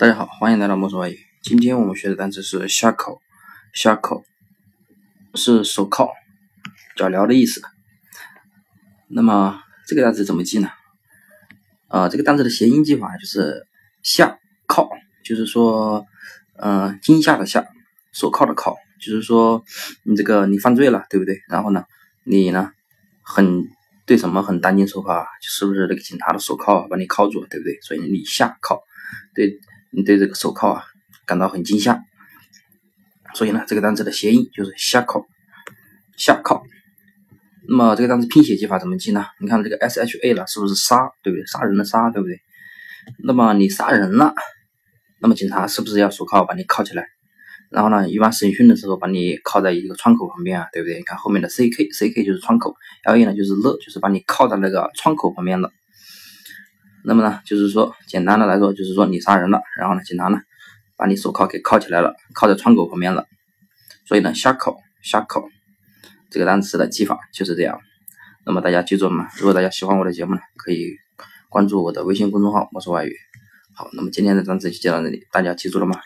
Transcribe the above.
大家好，欢迎来到墨索外语。今天我们学的单词是 shackle，shackle 是手铐、脚镣的意思。那么这个单词怎么记呢？啊，这个单词的谐音记法就是下铐，就是说，嗯，惊吓的吓，手铐的铐，就是说你这个你犯罪了，对不对？然后呢，你呢很对什么很担惊受怕，是不是那个警察的手铐把你铐住了，对不对？所以你下铐，对。你对这个手铐啊感到很惊吓，所以呢，这个单词的谐音就是下铐，下铐。那么这个单词拼写记法怎么记呢？你看这个 S H A 了，是不是杀，对不对？杀人的杀，对不对？那么你杀人了，那么警察是不是要手铐把你铐起来？然后呢，一般审讯的时候把你铐在一个窗口旁边啊，对不对？你看后面的 C K C K 就是窗口，L A 呢就是勒，就是把你铐在那个窗口旁边了。那么呢，就是说，简单的来说，就是说你杀人了，然后呢，警察呢把你手铐给铐起来了，铐在窗口旁边了。所以呢，下铐下铐这个单词的记法就是这样。那么大家记住了吗？如果大家喜欢我的节目呢，可以关注我的微信公众号“魔术外语”。好，那么今天的单词就讲到这里，大家记住了吗？